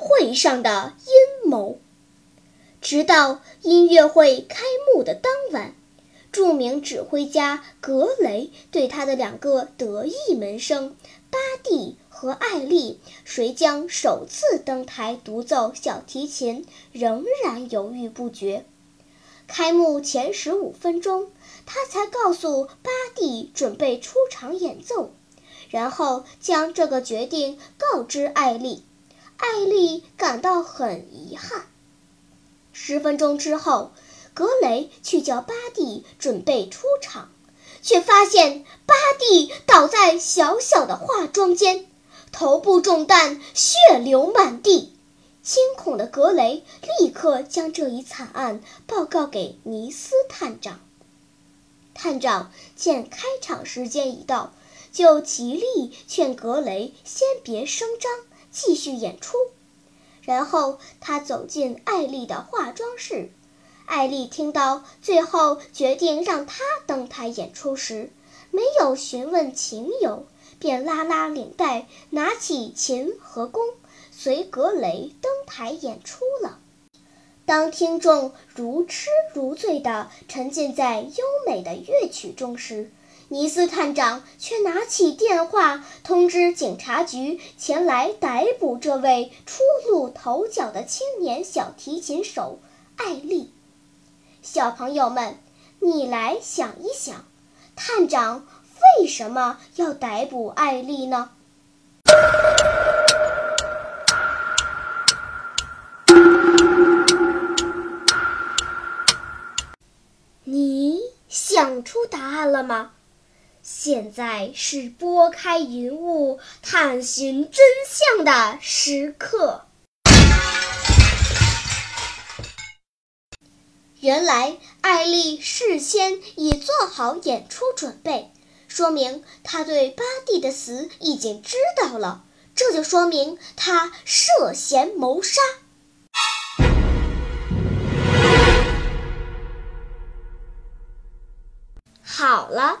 会上的阴谋，直到音乐会开幕的当晚。著名指挥家格雷对他的两个得意门生巴蒂和艾丽，谁将首次登台独奏小提琴，仍然犹豫不决。开幕前十五分钟，他才告诉巴蒂准备出场演奏，然后将这个决定告知艾丽。艾丽感到很遗憾。十分钟之后。格雷去叫巴蒂准备出场，却发现巴蒂倒在小小的化妆间，头部中弹，血流满地。惊恐的格雷立刻将这一惨案报告给尼斯探长。探长见开场时间已到，就极力劝格雷先别声张，继续演出。然后他走进艾丽的化妆室。艾丽听到最后决定让他登台演出时，没有询问情由，便拉拉领带，拿起琴和弓，随格雷登台演出了。当听众如痴如醉地沉浸在优美的乐曲中时，尼斯探长却拿起电话通知警察局前来逮捕这位初露头角的青年小提琴手艾丽。小朋友们，你来想一想，探长为什么要逮捕艾丽呢？你想出答案了吗？现在是拨开云雾探寻真相的时刻。原来艾丽事先已做好演出准备，说明她对巴蒂的死已经知道了，这就说明她涉嫌谋杀。好了，